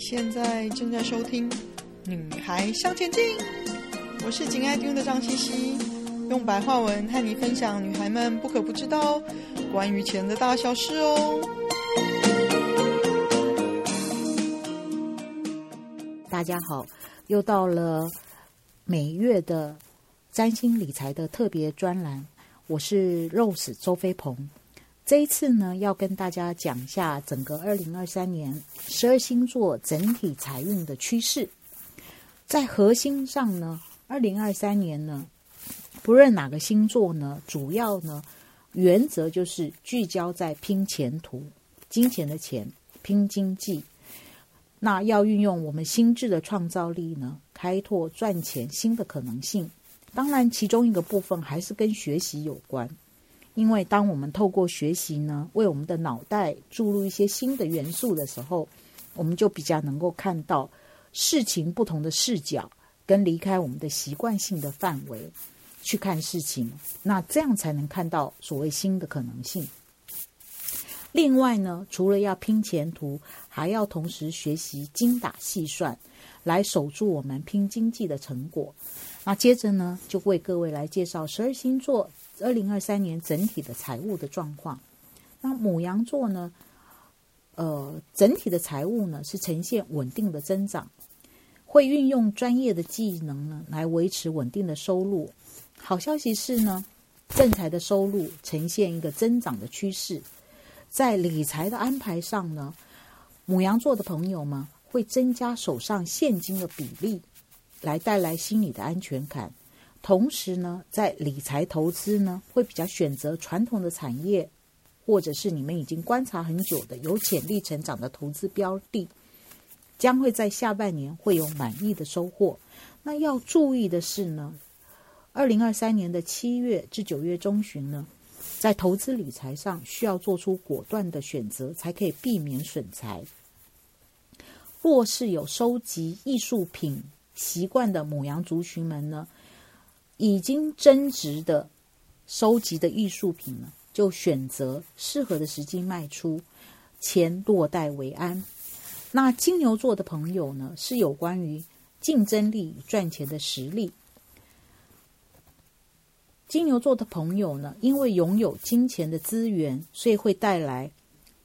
现在正在收听《女孩向前进》，我是紧爱听的张茜茜，用白话文和你分享女孩们不可不知道关于钱的大小事哦。大家好，又到了每月的占星理财的特别专栏，我是 Rose 周飞鹏。这一次呢，要跟大家讲一下整个二零二三年十二星座整体财运的趋势。在核心上呢，二零二三年呢，不论哪个星座呢，主要呢原则就是聚焦在拼前途、金钱的钱、拼经济。那要运用我们心智的创造力呢，开拓赚钱新的可能性。当然，其中一个部分还是跟学习有关。因为当我们透过学习呢，为我们的脑袋注入一些新的元素的时候，我们就比较能够看到事情不同的视角，跟离开我们的习惯性的范围去看事情，那这样才能看到所谓新的可能性。另外呢，除了要拼前途，还要同时学习精打细算，来守住我们拼经济的成果。那接着呢，就为各位来介绍十二星座。二零二三年整体的财务的状况，那母羊座呢？呃，整体的财务呢是呈现稳定的增长，会运用专业的技能呢来维持稳定的收入。好消息是呢，正财的收入呈现一个增长的趋势。在理财的安排上呢，母羊座的朋友们会增加手上现金的比例，来带来心理的安全感。同时呢，在理财投资呢，会比较选择传统的产业，或者是你们已经观察很久的有潜力成长的投资标的，将会在下半年会有满意的收获。那要注意的是呢，二零二三年的七月至九月中旬呢，在投资理财上需要做出果断的选择，才可以避免损财。若是有收集艺术品习惯的母羊族群们呢，已经增值的收集的艺术品呢，就选择适合的时机卖出，钱落袋为安。那金牛座的朋友呢，是有关于竞争力与赚钱的实力。金牛座的朋友呢，因为拥有金钱的资源，所以会带来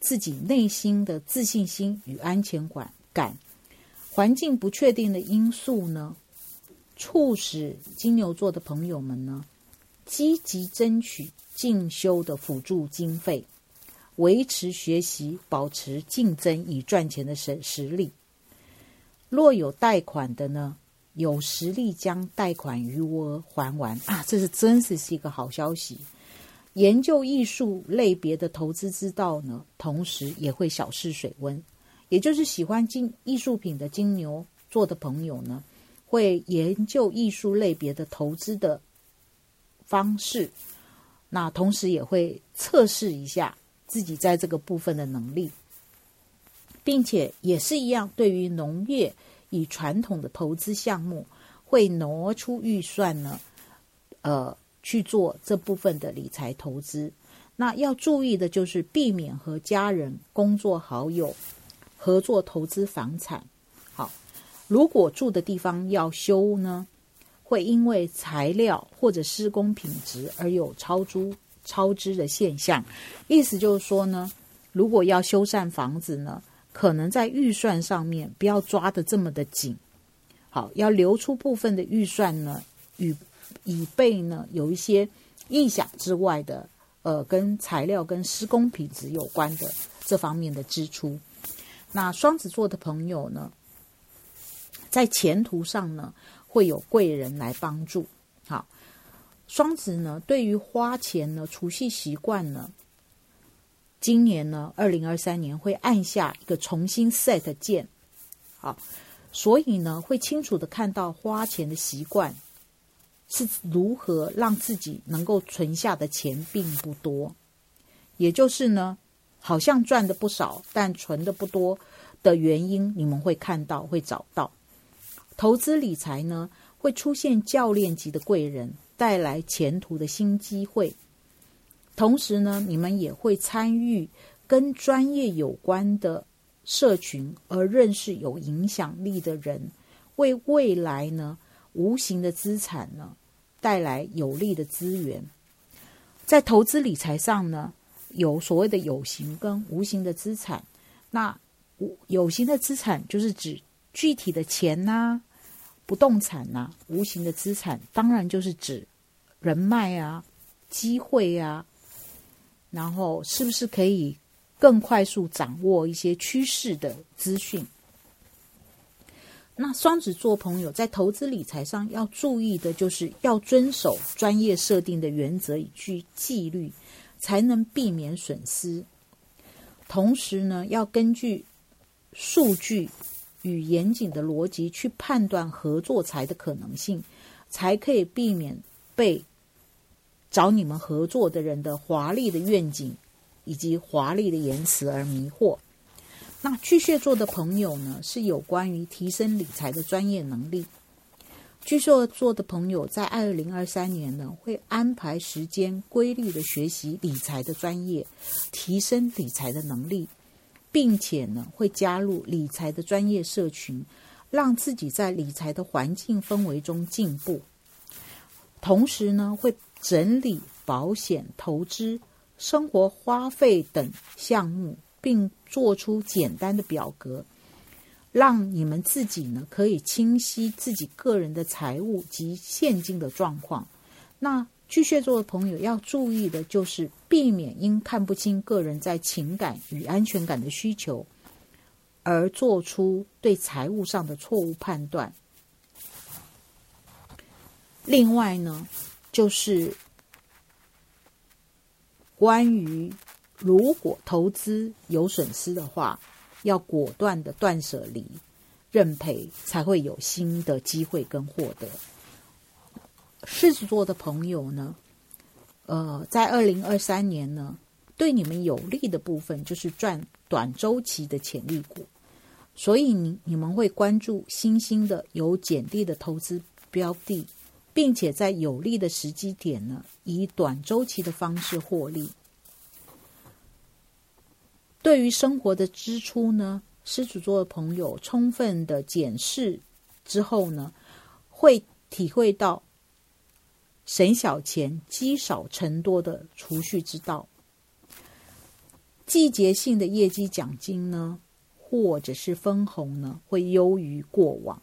自己内心的自信心与安全感。感环境不确定的因素呢，促使金牛座的朋友们呢，积极争取进修的辅助经费，维持学习，保持竞争以赚钱的实实力。若有贷款的呢，有实力将贷款余额还完啊！这是真是是一个好消息。研究艺术类别的投资之道呢，同时也会小试水温。也就是喜欢金艺术品的金牛座的朋友呢，会研究艺术类别的投资的方式，那同时也会测试一下自己在这个部分的能力，并且也是一样，对于农业与传统的投资项目，会挪出预算呢，呃，去做这部分的理财投资。那要注意的就是避免和家人、工作好友合作投资房产。如果住的地方要修呢，会因为材料或者施工品质而有超租超支的现象。意思就是说呢，如果要修缮房子呢，可能在预算上面不要抓得这么的紧，好，要留出部分的预算呢，与以备呢有一些意想之外的，呃，跟材料跟施工品质有关的这方面的支出。那双子座的朋友呢，在前途上呢，会有贵人来帮助。好，双子呢，对于花钱呢，储蓄习惯呢，今年呢，二零二三年会按下一个重新 set 键。好，所以呢，会清楚的看到花钱的习惯是如何让自己能够存下的钱并不多，也就是呢，好像赚的不少，但存的不多的原因，你们会看到，会找到。投资理财呢，会出现教练级的贵人，带来前途的新机会。同时呢，你们也会参与跟专业有关的社群而认识有影响力的人，为未来呢无形的资产呢带来有利的资源。在投资理财上呢，有所谓的有形跟无形的资产。那无有形的资产就是指具体的钱呐、不动产呐、无形的资产当然就是指人脉啊、机会啊，然后是不是可以更快速掌握一些趋势的资讯？那双子座朋友在投资理财上要注意的，就是要遵守专业设定的原则，以具纪律，才能避免损失。同时呢，要根据数据与严谨的逻辑去判断合作财的可能性，才可以避免被找你们合作的人的华丽的愿景以及华丽的言辞而迷惑。那巨蟹座的朋友呢，是有关于提升理财的专业能力。巨蟹座的朋友在二零二三年呢，会安排时间规律的学习理财的专业，提升理财的能力，并且呢，会加入理财的专业社群，让自己在理财的环境氛围中进步。同时呢，会整理保险、投资、生活花费等项目。并做出简单的表格，让你们自己呢可以清晰自己个人的财务及现金的状况。那巨蟹座的朋友要注意的就是避免因看不清个人在情感与安全感的需求，而做出对财务上的错误判断。另外呢，就是关于。如果投资有损失的话，要果断的断舍离、认赔，才会有新的机会跟获得。狮子座的朋友呢，呃，在二零二三年呢，对你们有利的部分就是赚短周期的潜力股，所以你你们会关注新兴的有潜力的投资标的，并且在有利的时机点呢，以短周期的方式获利。对于生活的支出呢，狮子座的朋友充分的检视之后呢，会体会到省小钱、积少成多的储蓄之道。季节性的业绩奖金呢，或者是分红呢，会优于过往。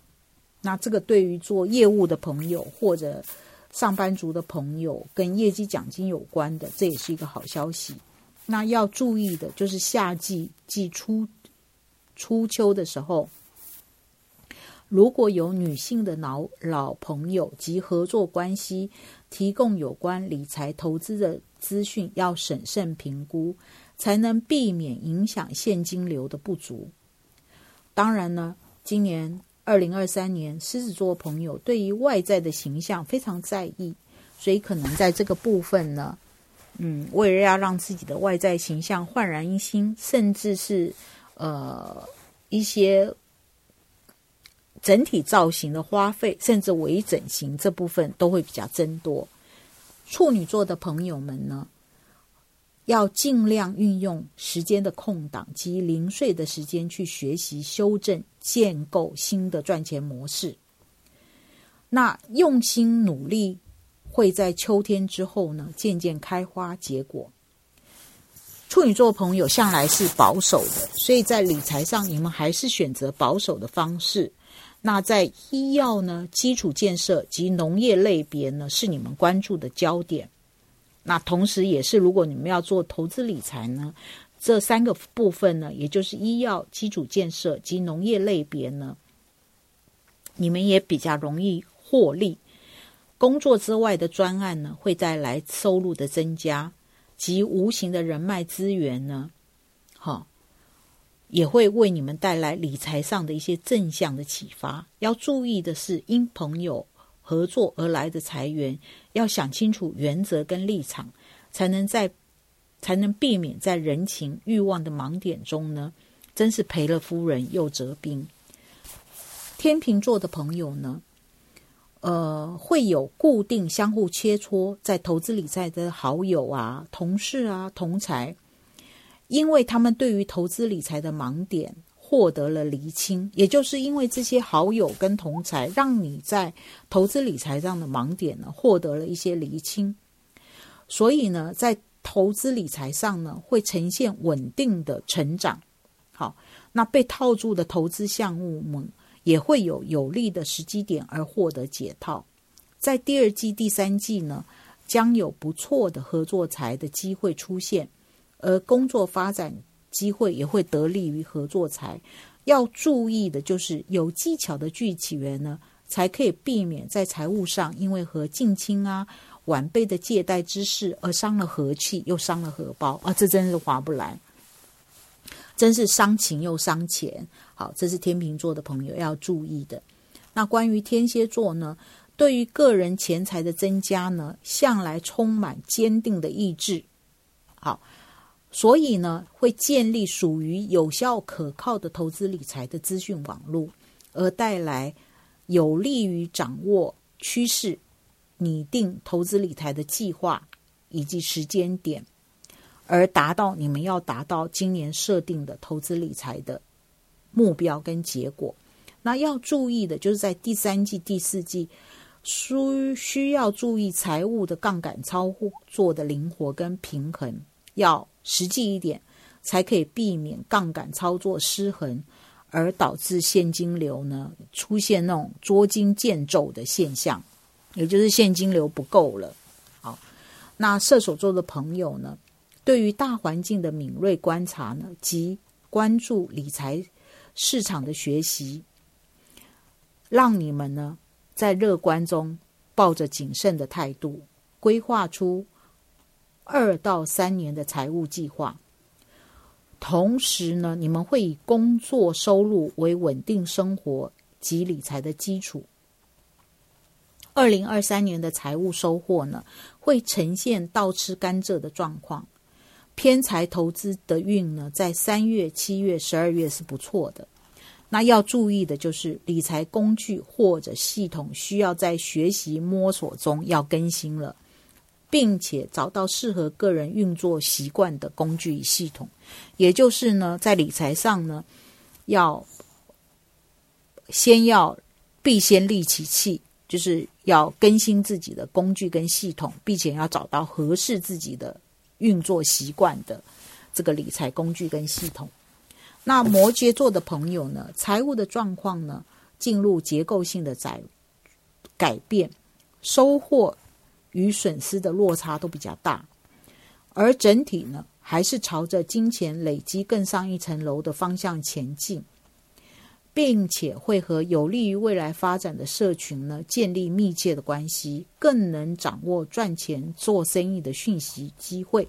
那这个对于做业务的朋友或者上班族的朋友，跟业绩奖金有关的，这也是一个好消息。那要注意的就是夏季季初、初秋的时候，如果有女性的老老朋友及合作关系提供有关理财投资的资讯，要审慎评估，才能避免影响现金流的不足。当然呢，今年二零二三年，狮子座朋友对于外在的形象非常在意，所以可能在这个部分呢。嗯，为了要让自己的外在形象焕然一新，甚至是呃一些整体造型的花费，甚至微整形这部分都会比较增多。处女座的朋友们呢，要尽量运用时间的空档及零碎的时间去学习、修正、建构新的赚钱模式。那用心努力。会在秋天之后呢，渐渐开花结果。处女座朋友向来是保守的，所以在理财上，你们还是选择保守的方式。那在医药呢、基础建设及农业类别呢，是你们关注的焦点。那同时，也是如果你们要做投资理财呢，这三个部分呢，也就是医药、基础建设及农业类别呢，你们也比较容易获利。工作之外的专案呢，会带来收入的增加，及无形的人脉资源呢，好，也会为你们带来理财上的一些正向的启发。要注意的是，因朋友合作而来的财源，要想清楚原则跟立场，才能在才能避免在人情欲望的盲点中呢，真是赔了夫人又折兵。天秤座的朋友呢，呃，会有固定相互切磋在投资理财的好友啊、同事啊、同财，因为他们对于投资理财的盲点，获得了厘清，也就是因为这些好友跟同财，让你在投资理财上的盲点呢，获得了一些厘清。所以呢，在投资理财上呢，会呈现稳定的成长。好，那被套住的投资项目们也会有有利的时机点而获得解套。在第二季、第三季呢，将有不错的合作财的机会出现，而工作发展机会也会得利于合作财。要注意的就是有技巧的聚起源呢，才可以避免在财务上因为和近亲啊。晚辈的借贷之事而伤了和气，又伤了荷包啊！这真是划不来，真是伤情又伤钱。好，这是天秤座的朋友要注意的。那关于天蝎座呢？对于个人钱财的增加呢，向来充满坚定的意志。好，所以呢，会建立属于有效可靠的投资理财的资讯网络，而带来有利于掌握趋势。拟定投资理财的计划以及时间点，而达到你们要达到今年设定的投资理财的目标跟结果。那要注意的就是在第三季、第四季，需需要注意财务的杠杆操作的灵活跟平衡，要实际一点，才可以避免杠杆操作失衡，而导致现金流呢出现那种捉襟见肘的现象。也就是现金流不够了。好，那射手座的朋友呢，对于大环境的敏锐观察呢，及关注理财市场的学习，让你们呢在乐观中抱着谨慎的态度，规划出二到三年的财务计划。同时呢，你们会以工作收入为稳定生活及理财的基础。二零二三年的财务收获呢，会呈现倒吃甘蔗的状况。偏财投资的运呢，在三月、七月、十二月是不错的。那要注意的就是理财工具或者系统需要在学习摸索中要更新了，并且找到适合个人运作习惯的工具与系统。也就是呢，在理财上呢，要先要必先利其器。就是要更新自己的工具跟系统，并且要找到合适自己的运作习惯的这个理财工具跟系统。那摩羯座的朋友呢，财务的状况呢，进入结构性的改改变，收获与损失的落差都比较大，而整体呢，还是朝着金钱累积更上一层楼的方向前进。并且会和有利于未来发展的社群呢建立密切的关系，更能掌握赚钱做生意的讯息机会。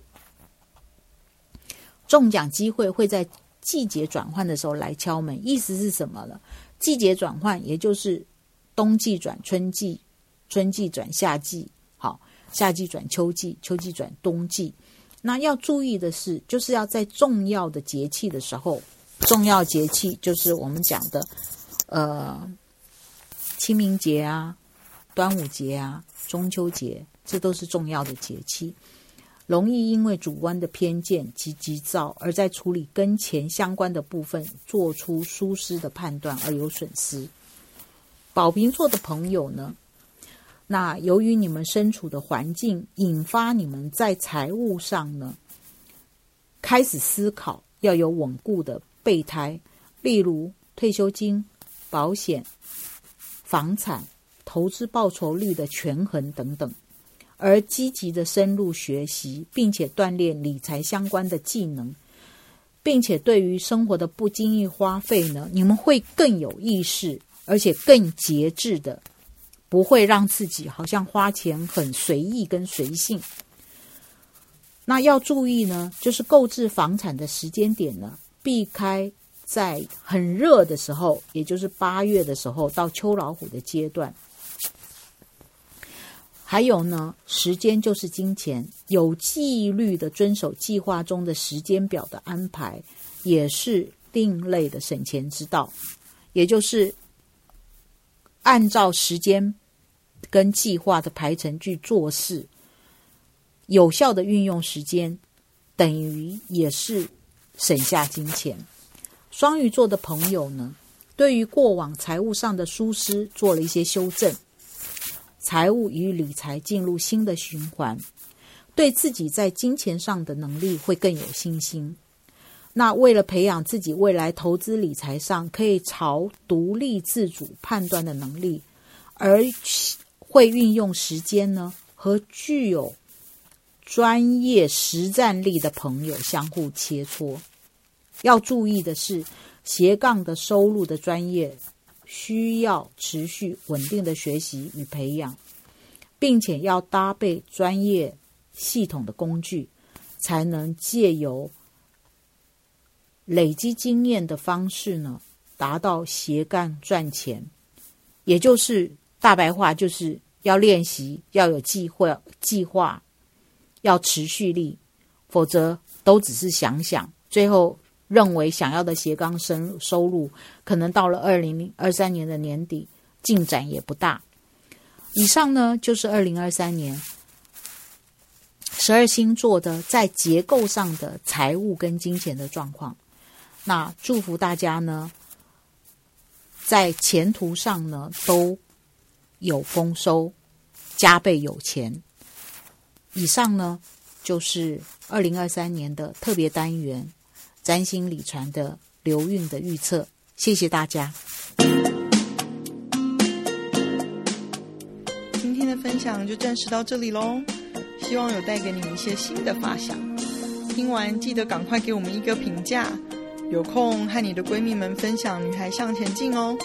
中奖机会会在季节转换的时候来敲门，意思是什么呢？季节转换也就是冬季转春季，春季转夏季，好，夏季转秋季，秋季转冬季。那要注意的是，就是要在重要的节气的时候。重要节气就是我们讲的，呃，清明节啊、端午节啊、中秋节，这都是重要的节气。容易因为主观的偏见及急躁，而在处理跟钱相关的部分做出疏失的判断而有损失。宝瓶座的朋友呢，那由于你们身处的环境，引发你们在财务上呢，开始思考要有稳固的。备胎，例如退休金、保险、房产、投资报酬率的权衡等等，而积极的深入学习，并且锻炼理财相关的技能，并且对于生活的不经意花费呢，你们会更有意识，而且更节制的，不会让自己好像花钱很随意跟随性。那要注意呢，就是购置房产的时间点呢。避开在很热的时候，也就是八月的时候到秋老虎的阶段。还有呢，时间就是金钱，有纪律的遵守计划中的时间表的安排，也是另类的省钱之道。也就是按照时间跟计划的排程去做事，有效的运用时间，等于也是。省下金钱。双鱼座的朋友呢，对于过往财务上的疏失做了一些修正，财务与理财进入新的循环，对自己在金钱上的能力会更有信心。那为了培养自己未来投资理财上可以朝独立自主判断的能力，而会运用时间呢，和具有专业实战力的朋友相互切磋。要注意的是，斜杠的收入的专业需要持续稳定的学习与培养，并且要搭配专业系统的工具，才能借由累积经验的方式呢，达到斜杠赚钱。也就是大白话，就是要练习，要有计划，计划要持续力，否则都只是想想，最后。认为想要的斜杠生收入，可能到了二零二三年的年底，进展也不大。以上呢，就是二零二三年十二星座的在结构上的财务跟金钱的状况。那祝福大家呢，在前途上呢都有丰收，加倍有钱。以上呢，就是二零二三年的特别单元。占星理传的流运的预测，谢谢大家。今天的分享就暂时到这里喽，希望有带给你们一些新的发想。听完记得赶快给我们一个评价，有空和你的闺蜜们分享《女孩向前进》哦。